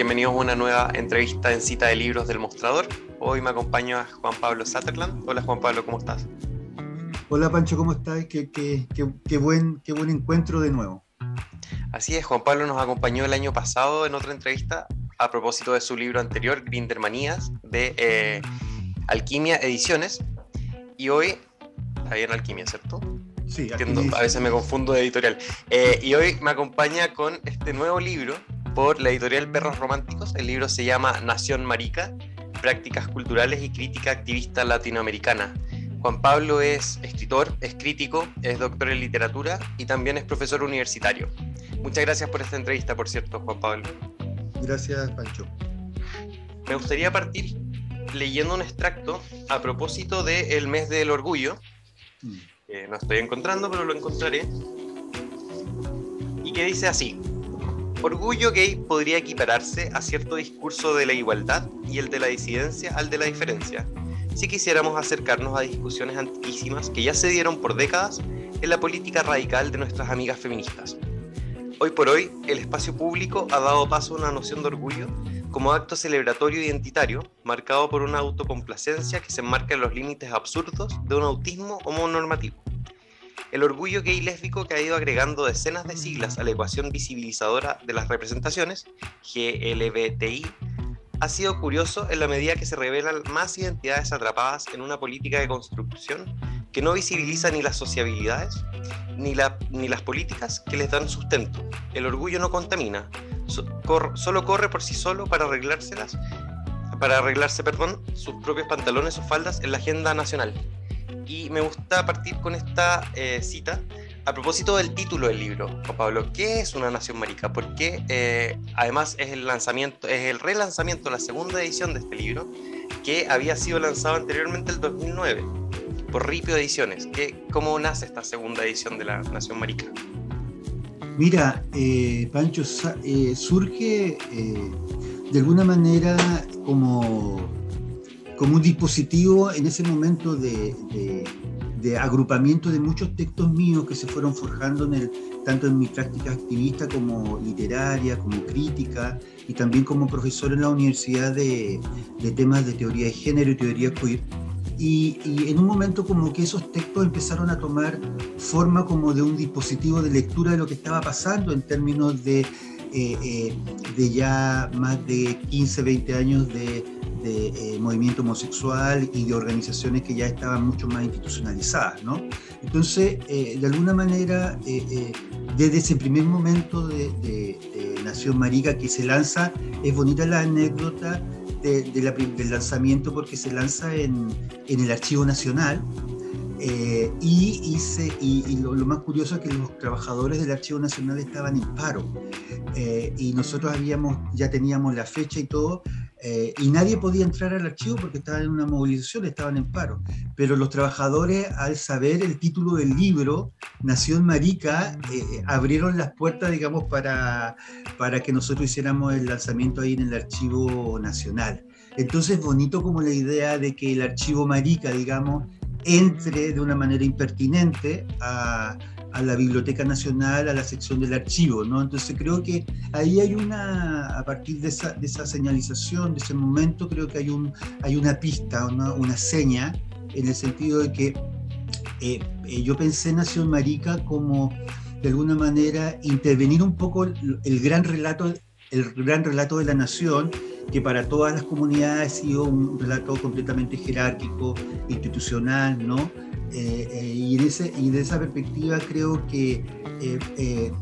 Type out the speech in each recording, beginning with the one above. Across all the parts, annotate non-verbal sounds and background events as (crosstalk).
Bienvenidos a una nueva entrevista en cita de libros del mostrador. Hoy me acompaña Juan Pablo Sutherland. Hola Juan Pablo, ¿cómo estás? Hola Pancho, ¿cómo estás? Qué, qué, buen, qué buen encuentro de nuevo. Así es, Juan Pablo nos acompañó el año pasado en otra entrevista a propósito de su libro anterior, Grindermanías, de eh, Alquimia Ediciones. Y hoy, está bien Alquimia, ¿cierto? Sí, a veces me confundo de editorial. Eh, y hoy me acompaña con este nuevo libro por la editorial Perros Románticos. El libro se llama Nación Marica, Prácticas Culturales y Crítica Activista Latinoamericana. Juan Pablo es escritor, es crítico, es doctor en literatura y también es profesor universitario. Muchas gracias por esta entrevista, por cierto, Juan Pablo. Gracias, Pancho. Me gustaría partir leyendo un extracto a propósito del mes del orgullo. Mm. No estoy encontrando, pero lo encontraré. Y que dice así. Orgullo gay podría equipararse a cierto discurso de la igualdad y el de la disidencia al de la diferencia, si quisiéramos acercarnos a discusiones antiquísimas que ya se dieron por décadas en la política radical de nuestras amigas feministas. Hoy por hoy, el espacio público ha dado paso a una noción de orgullo como acto celebratorio identitario, marcado por una autocomplacencia que se enmarca en los límites absurdos de un autismo homonormativo. El orgullo gay lésbico que ha ido agregando decenas de siglas a la ecuación visibilizadora de las representaciones, GLBTI, ha sido curioso en la medida que se revelan más identidades atrapadas en una política de construcción que no visibiliza ni las sociabilidades ni, las políticas que les dan sustento. El orgullo no contamina, solo corre por sí solo para arreglárselas, para arreglarse, perdón, sus propios pantalones o faldas en la agenda nacional y me gusta partir con esta eh, cita a propósito del título del libro, Juan Pablo. ¿Qué es una nación marica? Porque eh, además es el lanzamiento, es el relanzamiento, la segunda edición de este libro, que había sido lanzado anteriormente el 2009 por Ripio Ediciones. ¿Qué, ¿Cómo nace esta segunda edición de la Nación Marica? Mira, eh, Pancho, surge de alguna manera como como un dispositivo en ese momento de, agrupamiento de muchos textos míos que se fueron forjando tanto en mi práctica activista como literaria, como crítica y también como profesor en la universidad de, temas de teoría de género y teoría queer. Y, en un momento como que esos textos empezaron a tomar forma como de un dispositivo de lectura de lo que estaba pasando en términos de, eh, eh, de ya más de 15, 20 años de de eh, movimiento homosexual y de organizaciones que ya estaban mucho más institucionalizadas, ¿no? Entonces, eh, de alguna manera, eh, desde ese primer momento de, Nación Marica que se lanza, es bonita la anécdota del lanzamiento porque se lanza en, el Archivo Nacional, y, hice, y, lo, lo, más curioso es que los trabajadores del Archivo Nacional estaban en paro. y nosotros habíamos, ya teníamos la fecha y todo, eh, y nadie podía entrar al archivo porque estaban en una movilización, estaban en paro. Pero los trabajadores, al saber el título del libro, Nación Marica, eh, eh, abrieron las puertas, digamos, para, para que nosotros hiciéramos el lanzamiento ahí en el Archivo Nacional. Entonces, bonito como la idea de que el Archivo Marica, digamos, entre de una manera impertinente a, a la Biblioteca Nacional, a la sección del archivo, ¿no? Entonces creo que ahí hay una, a partir de esa, de esa señalización, de ese momento, creo que hay, un, hay una pista, una, una seña, en el sentido de que eh, eh, yo pensé Nación Marica como, de alguna manera, intervenir un poco el, el gran relato, el gran relato de la nación, que para todas las comunidades ha sido un relato completamente jerárquico, institucional, ¿no? Eh, eh, y, en ese, y de esa perspectiva creo que eh,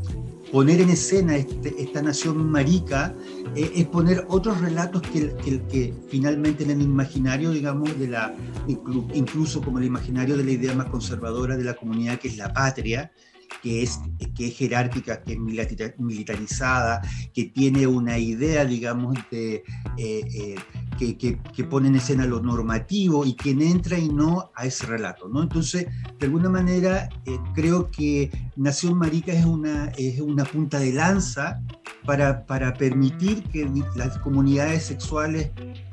poner en escena este, esta nación marica es poner otros relatos que, que, que, finalmente en el imaginario, digamos, de la, incluso como el imaginario de la idea más conservadora de la comunidad que es la patria, que es, que es jerárquica, que es militarizada, que tiene una idea, digamos, de, que, que, pone en escena lo normativo y quien entra y no a ese relato. ¿no? Entonces, de alguna manera, eh, creo que Nación Marica es una, es una punta de lanza para, para permitir que las comunidades sexuales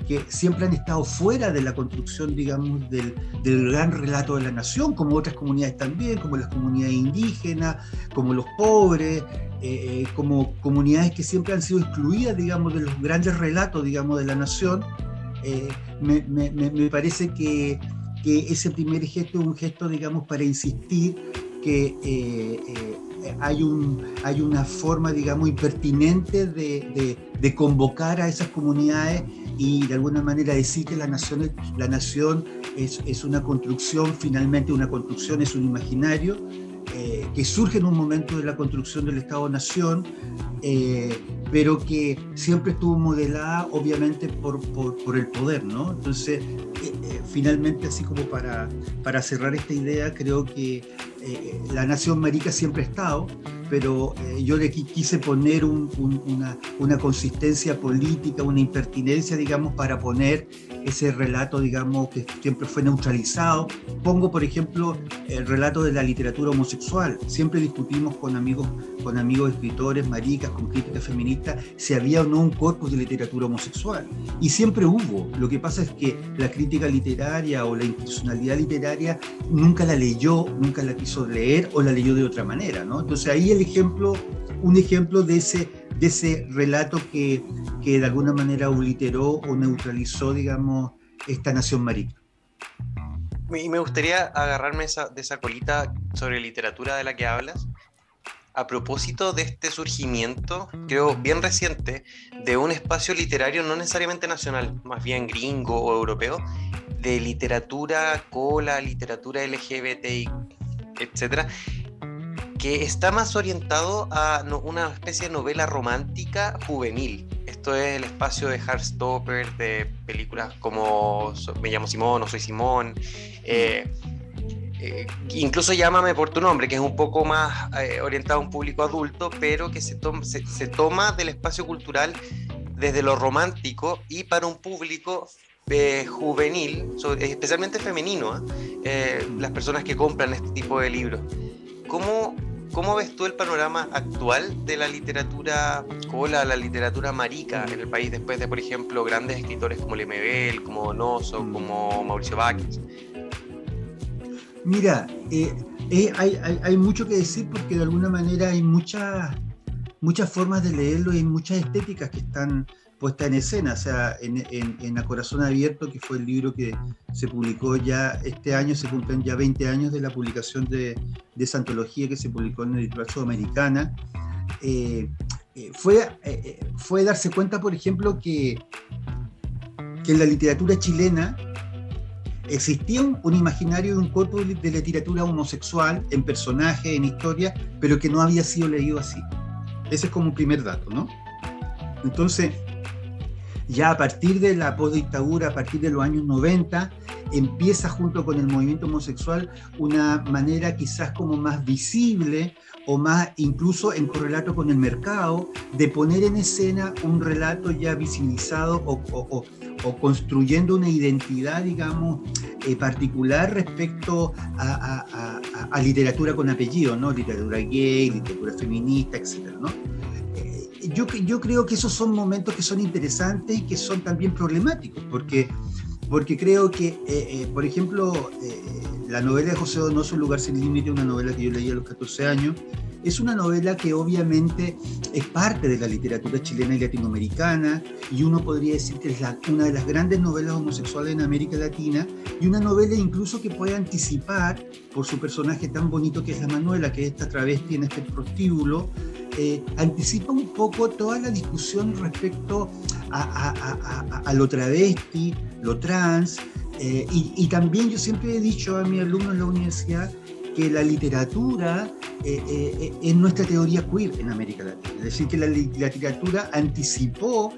que siempre han estado fuera de la construcción, digamos, del, del, gran relato de la nación, como otras comunidades también, como las comunidades indígenas, como los pobres, eh, eh, como comunidades que siempre han sido excluidas, digamos, de los grandes relatos, digamos, de la nación. Eh, me, parece que, ese primer gesto es un gesto, digamos, para insistir que hay, un, hay una forma, digamos, impertinente de, convocar a esas comunidades y de alguna manera decir que la nación, es una construcción, finalmente una construcción es un imaginario eh, que surge en un momento de la construcción del Estado-Nación, eh, pero que siempre estuvo modelada obviamente por, por, por el poder, ¿no? Entonces, eh, finalmente, así como para, para cerrar esta idea, creo que la nación marica siempre ha estado, pero eh, yo le quise poner una, una, consistencia política, una impertinencia, digamos, para poner ese relato, digamos, que siempre fue neutralizado. Pongo, por ejemplo, el relato de la literatura homosexual. Siempre discutimos con amigos, con amigos escritores, maricas, con críticas feministas, si había o no un corpus de literatura homosexual. Y siempre hubo. Lo que pasa es que la crítica literaria o la institucionalidad literaria nunca la leyó, nunca la quiso leer o la leyó de otra manera, ¿no? Entonces ahí el ejemplo, un ejemplo de ese, de ese relato que, que de alguna manera obliteró o neutralizó, digamos, esta nación marica. Me gustaría agarrarme esa, de esa colita sobre literatura de la que hablas. A propósito de este surgimiento, creo bien reciente, de un espacio literario no necesariamente nacional, más bien gringo o europeo, de literatura cola, literatura LGBTI, etcétera, que está más orientado a una especie de novela romántica juvenil. Esto es el espacio de Heartstopper, de películas como Me llamo Simón o Soy Simón. Eh, eh, incluso Llámame por tu nombre, que es un poco más eh, orientado a un público adulto, pero que se, se, toma del espacio cultural desde lo romántico y para un público juvenil, especialmente femenino, las personas que compran este tipo de libros. ¿Cómo ¿Cómo ves tú el panorama actual de la literatura cola, la literatura marica en el país después de, por ejemplo, grandes escritores como Lemebel, como Donoso, mm. como Mauricio Báquez? Mira, eh, eh, hay, hay, hay, mucho que decir porque de alguna manera hay muchas, muchas formas de leerlo y hay muchas estéticas que están puesta en escena, o sea, en, en, A Corazón Abierto, que fue el libro que se publicó ya este año, se cumplen ya 20 años de la publicación de, de esa antología que se publicó en la editorial sudamericana. Eh, eh, fue, eh, fue darse cuenta, por ejemplo, que, que en la literatura chilena existía un, un imaginario de un cuerpo de literatura homosexual en personaje, en historia, pero que no había sido leído así. Ese es como un primer dato, ¿no? Entonces, ya a partir de la postdictadura, a partir de los años 90, empieza junto con el movimiento homosexual una manera quizás como más visible o más incluso en correlato con el mercado de poner en escena un relato ya visibilizado o, construyendo una identidad, digamos, eh, particular respecto a, a, a, literatura con apellido, ¿no? Literatura gay, literatura feminista, etcétera, ¿no? Yo, yo creo que esos son momentos que son interesantes y que son también problemáticos, porque, porque creo que, eh, eh, por ejemplo, eh, la novela de José Donoso, Un lugar sin límite, una novela que yo leí a los 14 años, es una novela que obviamente es parte de la literatura chilena y latinoamericana, y uno podría decir que es una de las grandes novelas homosexuales en América Latina, y una novela incluso que puede anticipar, por su personaje tan bonito que es la Manuela, que es esta travesti en este prostíbulo, eh, anticipa un poco toda la discusión respecto a, lo travesti, lo trans, eh, y, también yo siempre he dicho a mis alumnos en la universidad que la literatura eh, es nuestra teoría queer en América Latina. Es decir, que la, literatura anticipó,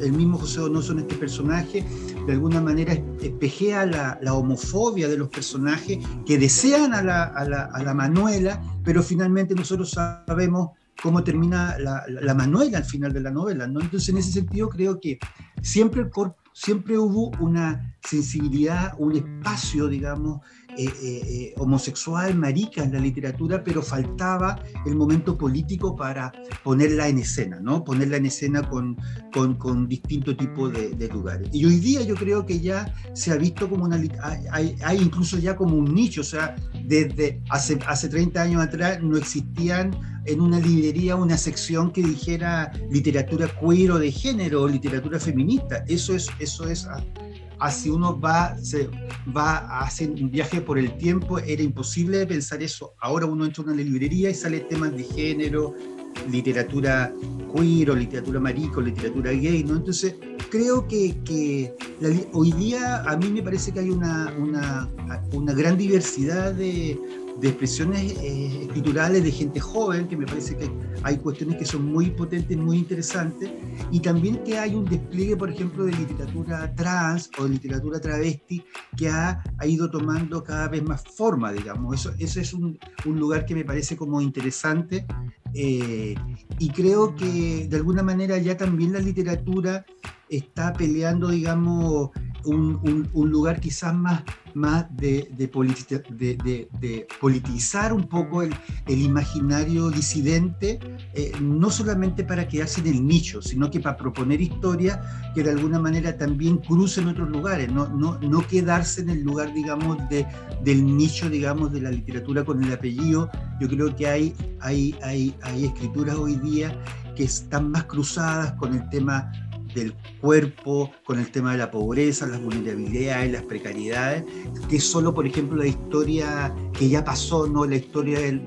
el, mismo José Donoso en este personaje, de alguna manera espejea la, la homofobia de los personajes que desean a la, a la Manuela, pero finalmente nosotros sabemos cómo termina la, la, Manuela al final de la novela. ¿no? Entonces, en ese sentido, creo que siempre, siempre hubo una sensibilidad, un espacio, digamos, eh, eh, homosexual, marica en la literatura, pero faltaba el momento político para ponerla en escena, ¿no? Ponerla en escena con, con, con distinto tipo de, lugares. Y hoy día yo creo que ya se ha visto como una... Hay, incluso ya como un nicho, o sea, desde hace, hace 30 años atrás no existían en una librería una sección que dijera literatura queer de género o literatura feminista. Eso es, eso es así uno va, se, va a hacer un viaje por el tiempo, era imposible pensar eso. Ahora uno entra en una librería y sale temas de género, literatura queer o literatura marico, literatura gay. Entonces, creo que, que hoy día a mí me parece que hay una, una, una gran diversidad de, de expresiones eh, escriturales de gente joven, que me parece que hay cuestiones que son muy potentes, muy interesantes, y también que hay un despliegue, por ejemplo, de literatura trans o de literatura travesti que ha, ha ido tomando cada vez más forma, digamos. Eso, eso es un, un lugar que me parece como interesante eh, y creo que de alguna manera ya también la literatura está peleando, digamos, un, un, lugar quizás más, más de, de, de, politizar un poco el, imaginario disidente, eh, no solamente para quedarse en el nicho, sino que para proponer historias que de alguna manera también crucen otros lugares, no, quedarse en el lugar, digamos, de, del nicho, digamos, de la literatura con el apellido. Yo creo que hay escrituras hoy día que están más cruzadas con el tema del cuerpo, con el tema de la pobreza, las vulnerabilidades, las precariedades, que solo, por ejemplo, la historia que ya pasó, ¿no? la historia del,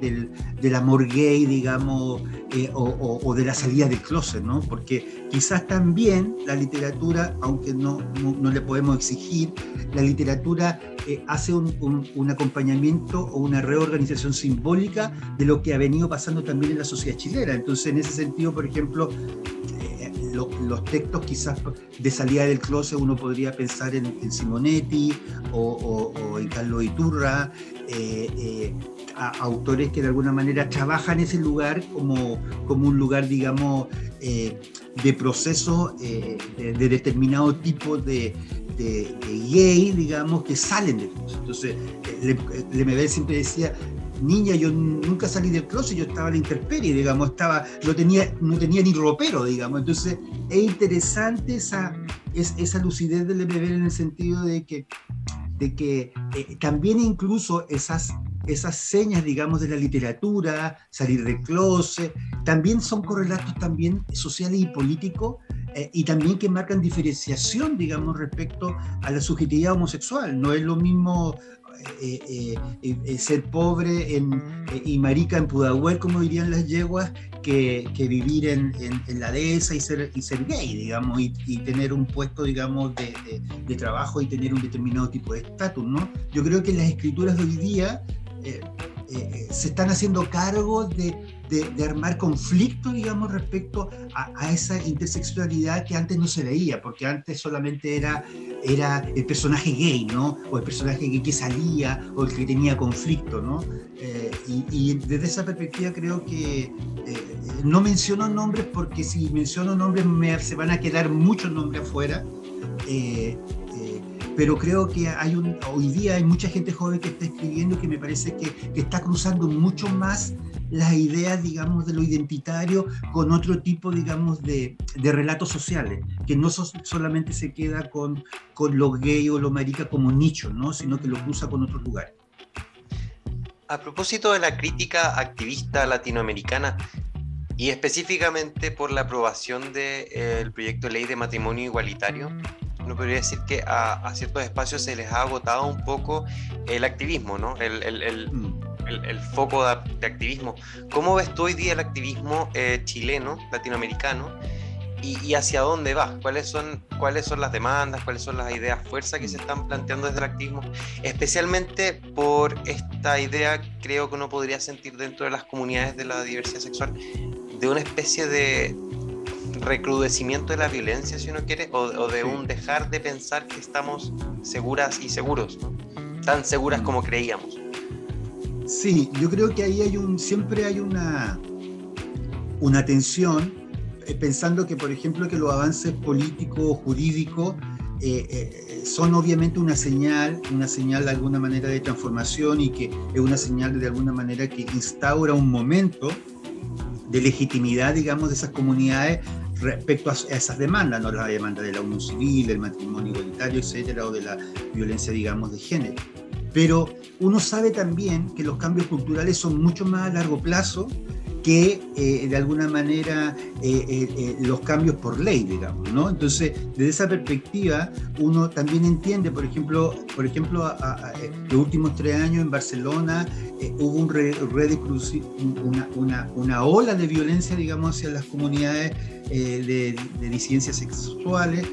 del, amor gay, digamos, eh, o, de la salida del closet, ¿no? porque quizás también la literatura, aunque no, no, le podemos exigir, la literatura eh, hace un, un, acompañamiento o una reorganización simbólica de lo que ha venido pasando también en la sociedad chilena. Entonces, en ese sentido, por ejemplo, los textos quizás de salida del closet uno podría pensar en, Simonetti o, en Carlos Iturra, eh, eh, autores que de alguna manera trabajan ese lugar como, como un lugar, digamos, eh, de proceso de, determinado tipo de, gay, digamos, que salen del closet. Entonces, Lemebel siempre decía, niña yo nunca salí del closet, yo estaba en la intemperie, digamos, estaba, no tenía, no tenía ni ropero, digamos. Entonces es interesante esa, es, esa lucidez del MBL en el sentido de que, de que eh, también incluso esas, esas señas, digamos, de la literatura, salir del closet, también son correlatos también sociales y políticos eh, y también que marcan diferenciación, digamos, respecto a la subjetividad homosexual. No es lo mismo eh, eh, eh, ser pobre y marica en Pudahuel, como dirían las yeguas, que, vivir en, la dehesa y ser, y ser gay, digamos, y, tener un puesto, digamos, de, de, trabajo y tener un determinado tipo de estatus, ¿no? Yo creo que las escrituras de hoy día se están haciendo cargo de de, armar conflicto, digamos, respecto a, esa intersexualidad que antes no se veía, porque antes solamente era, era el personaje gay, ¿no? O el personaje gay que salía, o el que tenía conflicto, ¿no? Eh, y, desde esa perspectiva creo que eh, no menciono nombres porque si menciono nombres me, se van a quedar muchos nombres afuera. Eh, pero creo que hay un, hoy día hay mucha gente joven que está escribiendo que me parece que, que está cruzando mucho más las ideas, digamos, de lo identitario con otro tipo, digamos, de, de relatos sociales, que no solamente se queda con, con lo gay o lo marica como nicho, ¿no? sino que lo cruza con otros lugares. A propósito de la crítica activista latinoamericana, y específicamente por la aprobación del de, eh, proyecto de ley de matrimonio igualitario, uno podría decir que a, a, ciertos espacios se les ha agotado un poco el activismo, ¿no? El, el, el, el, foco de, activismo. ¿Cómo ves tú hoy día el activismo eh, chileno, latinoamericano? Y, hacia dónde va? ¿Cuáles son, ¿Cuáles son las demandas? ¿Cuáles son las ideas fuerza que se están planteando desde el activismo? Especialmente por esta idea, creo que uno podría sentir dentro de las comunidades de la diversidad sexual, de una especie de recrudecimiento de la violencia, si uno quiere, o, de un dejar de pensar que estamos seguras y seguros, tan seguras como creíamos. Sí, yo creo que ahí hay un, siempre hay una, una tensión, eh, pensando que, por ejemplo, que los avances políticos jurídicos eh, eh, son obviamente una señal, una señal de alguna manera de transformación y que es una señal de alguna manera que instaura un momento de legitimidad, digamos, de esas comunidades respecto a esas demandas, no la demanda de la unión civil, el matrimonio igualitario, etcétera, o de la violencia, digamos, de género. Pero uno sabe también que los cambios culturales son mucho más a largo plazo que eh, de alguna manera eh, eh, los cambios por ley, digamos, ¿no? Entonces, desde esa perspectiva, uno también entiende, por ejemplo, por ejemplo, los últimos tres años en Barcelona hubo un una, una, una, ola de violencia, digamos, hacia las comunidades de, disidencias sexuales,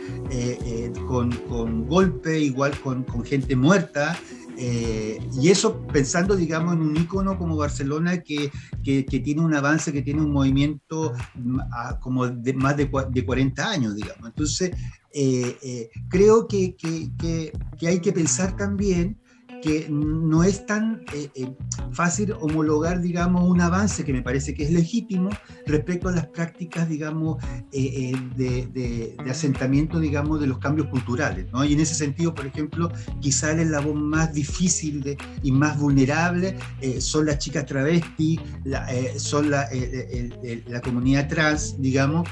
con, con golpe, igual con, con gente muerta. Eh, y eso pensando, digamos, en un ícono como Barcelona que, que, tiene un avance, que tiene un movimiento mm, como de más de, de 40 años, digamos. Entonces, eh, eh, creo que, que, hay que pensar también que no es tan eh, eh, fácil homologar, digamos, un avance que me parece que es legítimo respecto a las prácticas, digamos, eh, de, asentamiento, digamos, de los cambios culturales, ¿no? Y en ese sentido, por ejemplo, quizá el eslabón más difícil y más vulnerable son las chicas travestis, son la, la, comunidad trans, digamos,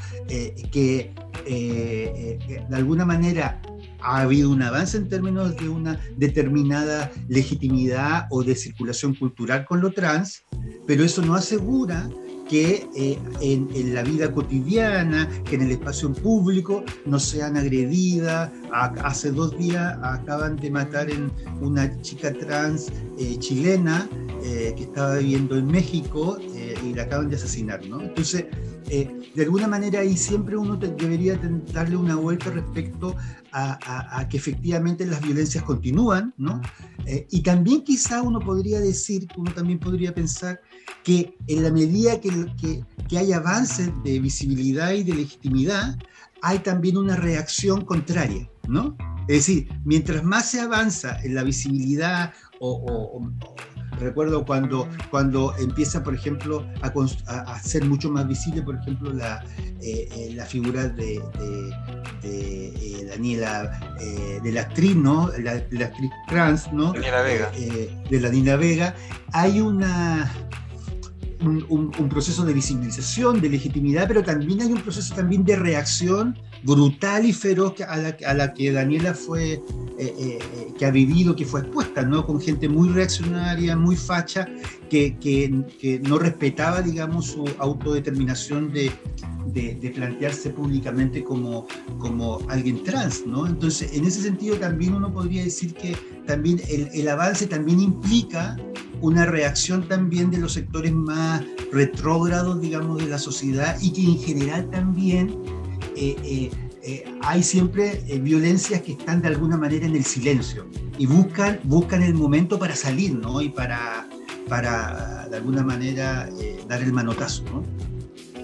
que de alguna manera ha habido un avance en términos de una determinada legitimidad o de circulación cultural con lo trans, pero eso no asegura que eh, en, la vida cotidiana, que en el espacio público no sean agredidas. hace dos días acaban de matar en una chica trans eh, chilena eh, que estaba viviendo en México y la acaban de asesinar. ¿no? Entonces, de alguna manera ahí siempre uno debería darle una vuelta respecto a, que efectivamente las violencias continúan, ¿no? Eh, y también quizá uno podría decir, uno también podría pensar que en la medida que, que, que hay avances de visibilidad y de legitimidad, hay también una reacción contraria, ¿no? Es decir, mientras más se avanza en la visibilidad o, recuerdo cuando, cuando empieza, por ejemplo, a, ser mucho más visible, por ejemplo, la, eh, eh, la figura de, de, Daniela, de la actriz, ¿no? La, actriz trans, ¿no? Daniela Vega. de la Nina Vega. Hay una un, proceso de visibilización, de legitimidad, pero también hay un proceso también de reacción brutal y feroz a la, a la que Daniela fue, eh, eh, que ha vivido, que fue expuesta, ¿no? Con gente muy reaccionaria, muy facha, que, no respetaba, digamos, su autodeterminación de, plantearse públicamente como, alguien trans, ¿no? Entonces, en ese sentido también uno podría decir que también el avance también implica una reacción también de los sectores más retrógrados, digamos, de la sociedad y que en general también eh, eh, eh, hay siempre violencias que están de alguna manera en el silencio y buscan, buscan el momento para salir, ¿no? Y para, para de alguna manera, dar el manotazo, ¿no?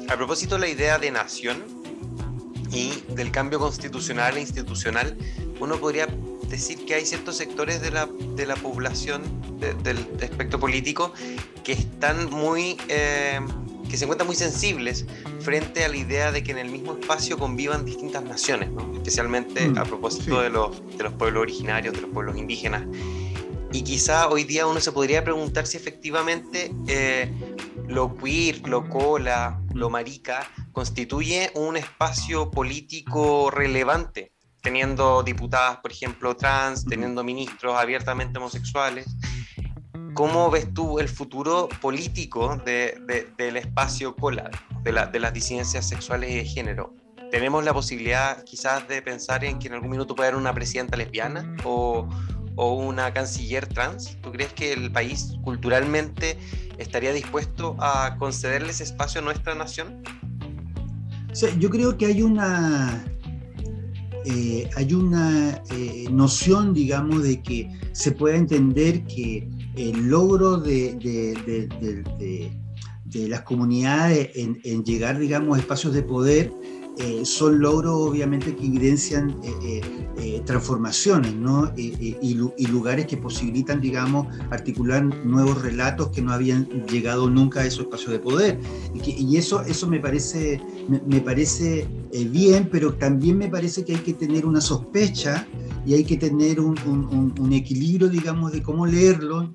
A propósito la idea de nación y del cambio constitucional e institucional, uno podría decir que hay ciertos sectores de la, de la población del espectro político que están muy eh, que se encuentran muy sensibles frente a la idea de que en el mismo espacio convivan distintas naciones, especialmente mm, a propósito de, los, de los pueblos originarios, de los pueblos indígenas. Y quizá hoy día uno se podría preguntar si efectivamente eh, lo queer, lo cola, lo marica constituye un espacio político relevante teniendo diputadas, por ejemplo, trans, teniendo ministros abiertamente homosexuales. ¿Cómo ves tú el futuro político del espacio cola, de, las disidencias sexuales y de género? ¿Tenemos la posibilidad quizás de pensar en que en algún minuto pueda haber una presidenta lesbiana o, una canciller trans? ¿Tú crees que el país culturalmente estaría dispuesto a concederle ese espacio a nuestra nación? yo creo que hay una, eh, hay una eh, noción, digamos, de que se pueda entender que el logro de, de, las comunidades en, llegar, digamos, a espacios de poder eh, son logros obviamente que evidencian eh, eh, transformaciones ¿no? Y, lugares que posibilitan, digamos, articular nuevos relatos que no habían llegado nunca a esos espacios de poder. Y, eso, eso me parece, me, parece bien, pero también me parece que hay que tener una sospecha y hay que tener un, un, equilibrio, digamos, de cómo leerlo,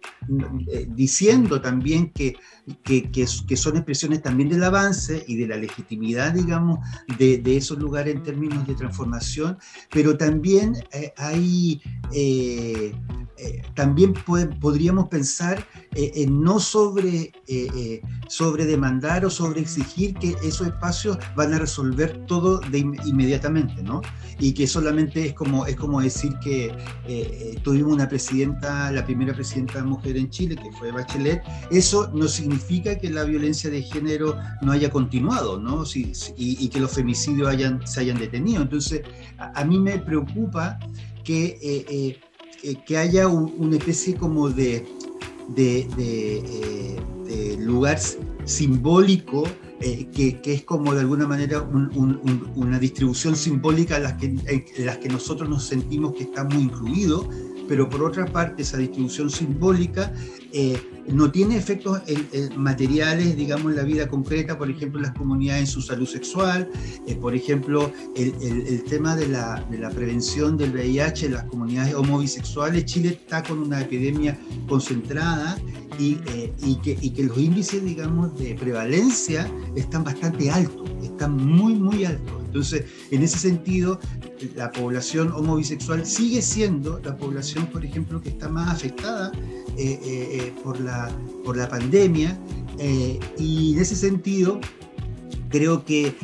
diciendo también que, que, que, son expresiones también del avance y de la legitimidad, digamos, de, de esos lugares en términos de transformación, pero también eh, hay, eh, eh, también podríamos pensar en no sobre, sobre demandar o sobre exigir que esos espacios van a resolver todo de inmediatamente, ¿no? Y que solamente es como, es como decir que tuvimos una presidenta, la primera presidenta mujer en Chile, que fue Bachelet, eso no significa que la violencia de género no haya continuado, ¿no? y, que los femicidios hayan, se hayan detenido. Entonces, a, mí me preocupa que, eh, eh, eh, que haya una especie como de, de, lugar simbólico que, que, es como de alguna manera una distribución simbólica en las, que, en las que nosotros nos sentimos que estamos incluidos, pero por otra parte esa distribución simbólica eh, no tiene efectos materiales, digamos, en la vida concreta, por ejemplo, en las comunidades en su salud sexual, eh, por ejemplo, el, tema de la, de la, prevención del VIH en las comunidades homobisexuales. Chile está con una epidemia concentrada y, eh, y, que, y que los índices, digamos, de prevalencia están bastante altos, están muy, muy altos. Entonces, en ese sentido, la población homobisexual sigue siendo la población, por ejemplo, que está más afectada eh, eh, eh, por, la, por la pandemia. y en ese sentido, creo que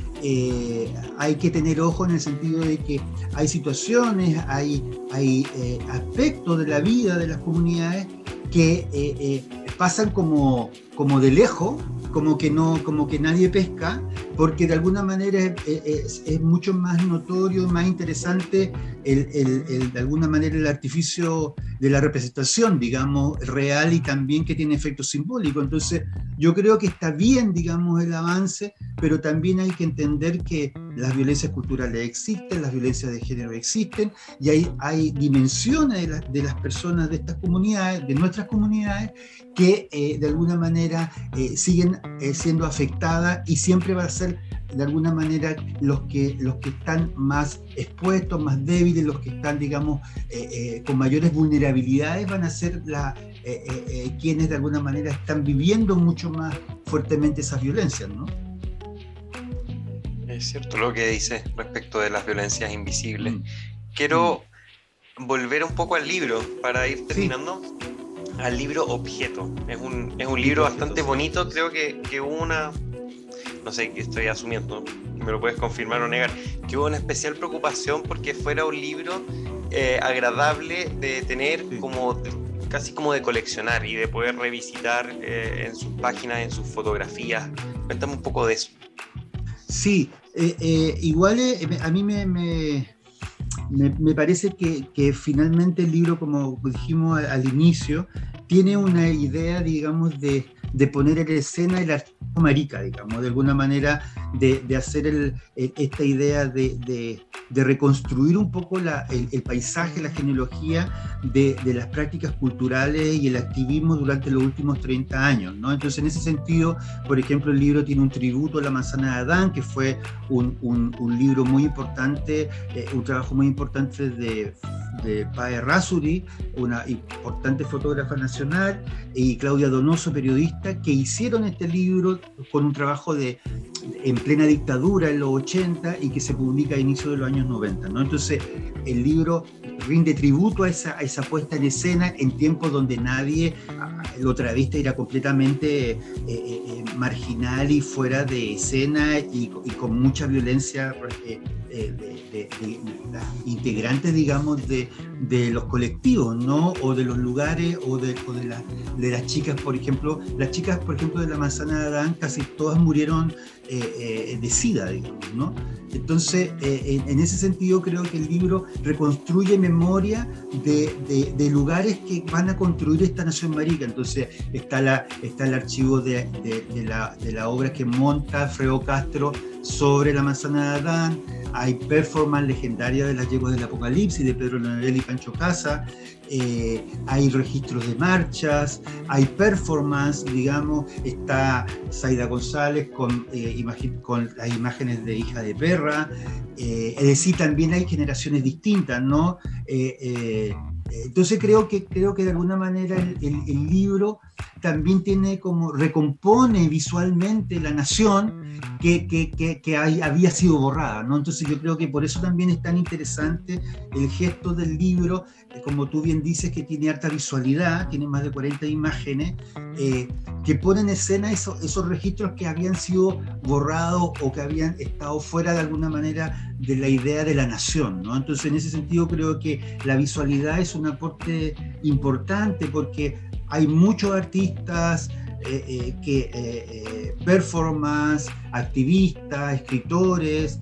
hay que tener ojo en el sentido de que hay situaciones, hay, hay aspectos de la vida de las comunidades que pasan como, como de lejos, como que, no, como que nadie pesca, porque de alguna manera es, es, mucho más notorio, más interesante el, el, de alguna manera el artificio de la representación, digamos, real y también que tiene efecto simbólico. Entonces, yo creo que está bien, digamos, el avance, pero también hay que entender que las violencias culturales existen, las violencias de género existen, y hay, hay dimensiones de, de las personas de estas comunidades, de nuestras comunidades, que eh, de alguna manera eh, siguen eh, siendo afectadas y siempre va a ser de alguna manera los que, los que están más expuestos, más débiles, los que están, digamos, con mayores vulnerabilidades van a ser la, quienes de alguna manera están viviendo mucho más fuertemente esas violencias, ¿no? Es cierto lo que dice respecto de las violencias invisibles. Mm. Quiero mm. volver un poco al libro para ir terminando al libro Objeto. Es un, es un libro bastante bonito, creo que, que hubo una, no sé, que estoy asumiendo, me lo puedes confirmar o negar, que hubo una especial preocupación porque fuera un libro eh, agradable de tener como casi como de coleccionar y de poder revisitar eh, en sus páginas, en sus fotografías. Cuéntame un poco de eso. Sí, eh, igual a mí me, me, me, parece que, que, finalmente el libro, como dijimos al, inicio, tiene una idea, digamos, de, de poner en escena el artista marica, digamos, de alguna manera de, de hacer el, esta idea de, de, reconstruir un poco la, el, paisaje, la genealogía de, las prácticas culturales y el activismo durante los últimos 30 años. ¿no? Entonces, en ese sentido, por ejemplo, el libro tiene un tributo a la manzana de Adán, que fue un, un, un libro muy importante, eh, un trabajo muy importante de, de Pae Rasuri, una importante fotógrafa nacional, y Claudia Donoso, periodista, que hicieron este libro con un trabajo de, en plena dictadura en los 80 y que se publica a inicio de los años 90. ¿no? Entonces, el libro rinde tributo a esa, a esa puesta en escena en tiempos donde nadie, lo traviste era completamente eh, eh, eh, marginal y fuera de escena y, con mucha violencia de, integrantes, digamos, de, de, los colectivos, ¿no? O de los lugares o, de, o de, de las chicas, por ejemplo. Las chicas, por ejemplo, de la manzana de Adán, casi todas murieron eh, eh, de SIDA, digamos, ¿no? Entonces, eh, en, ese sentido, creo que el libro reconstruye memoria de, lugares que van a construir esta nación marica. Entonces está, la, el archivo de, la, de la obra que monta Alfredo Castro sobre la manzana de Adán, hay performance legendaria de las yeguas del Apocalipsis de Pedro Leonel y Pancho Casa, eh, hay registros de marchas, hay performance, digamos, está Zaida González con, eh, con las imágenes de hija de perra, eh, es decir, también hay generaciones distintas, ¿no? entonces creo que, creo que de alguna manera el, libro también tiene como, recompone visualmente la nación que, había sido borrada, ¿no? Entonces yo creo que por eso también es tan interesante el gesto del libro, eh, como tú bien dices, que tiene harta visualidad, tiene más de 40 imágenes, eh, que ponen en escena esos, esos registros que habían sido borrados o que habían estado fuera de alguna manera de la idea de la nación, ¿no? Entonces en ese sentido creo que la visualidad es un aporte importante porque hay muchos artistas eh, eh, que eh, performance, activistas, escritores,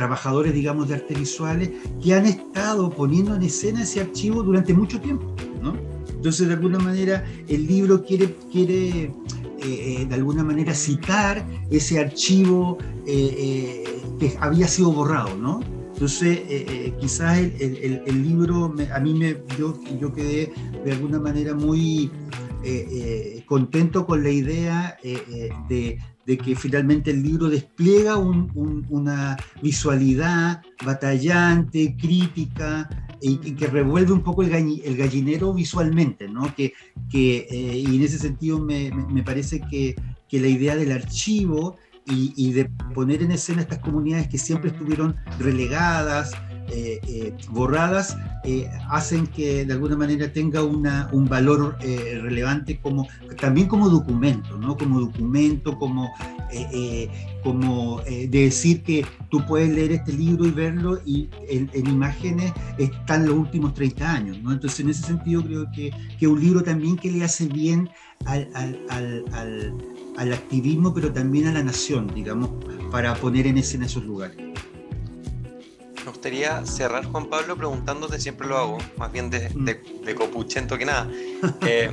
trabajadores, digamos, de artes visuales, que han estado poniendo en escena ese archivo durante mucho tiempo, ¿no? Entonces, de alguna manera, el libro quiere, quiere de alguna manera, citar ese archivo que había sido borrado, ¿no? Entonces, eh, eh, quizás el, libro, a mí me, yo, yo quedé de alguna manera muy eh, contento con la idea de, que finalmente el libro despliega una visualidad batallante, crítica, y, que revuelve un poco el, gallinero visualmente, ¿no? Que, que y en ese sentido me, me parece que, que la idea del archivo y, de poner en escena estas comunidades que siempre estuvieron relegadas, eh, eh, borradas, eh, hacen que de alguna manera tenga un valor relevante como, también como documento, ¿no? como documento, como, como de decir que tú puedes leer este libro y verlo y en, imágenes están los últimos 30 años. ¿no? Entonces en ese sentido creo que, que un libro también que le hace bien al, al, al, al activismo, pero también a la nación, digamos, para poner en escena esos lugares. Gustaría cerrar, Juan Pablo, preguntándote, siempre lo hago, más bien de, mm. de, copuchento que nada, (laughs) eh,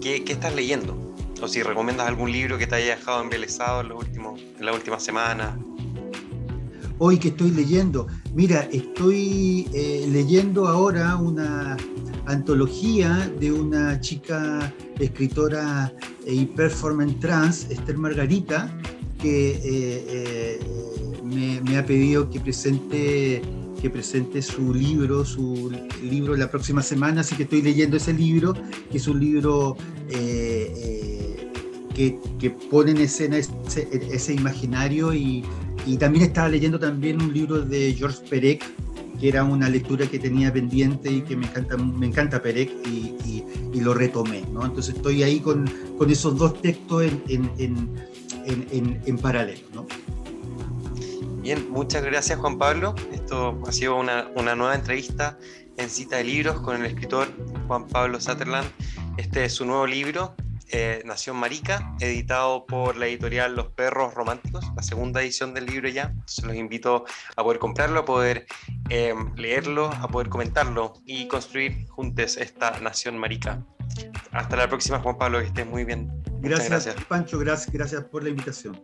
¿qué, ¿qué, estás leyendo? O si recomiendas algún libro que te haya dejado embelesado en, los últimos, en la última semana. Hoy que estoy leyendo, mira, estoy eh, leyendo ahora una antología de una chica escritora y performance trans, Esther Margarita, que eh, eh, me, ha pedido que presente, que presente su libro, su libro la próxima semana, así que estoy leyendo ese libro, que es un libro eh, que, que, pone en escena ese, imaginario y, y, también estaba leyendo también un libro de George Perec, que era una lectura que tenía pendiente y que me encanta, me encanta Perec y, lo retomé. ¿no? Entonces estoy ahí con, con esos dos textos en, en, en, en paralelo. ¿no? Bien, muchas gracias Juan Pablo. Esto ha sido una, una nueva entrevista en cita de libros con el escritor Juan Pablo Sutherland. Este es su nuevo libro, eh, Nación Marica, editado por la editorial Los Perros Románticos, la segunda edición del libro ya. Entonces los invito a poder comprarlo, a poder eh, leerlo, a poder comentarlo y construir juntos esta Nación Marica. Hasta la próxima, Juan Pablo, que estés muy bien. Gracias, gracias. Pancho, gracias, gracias por la invitación.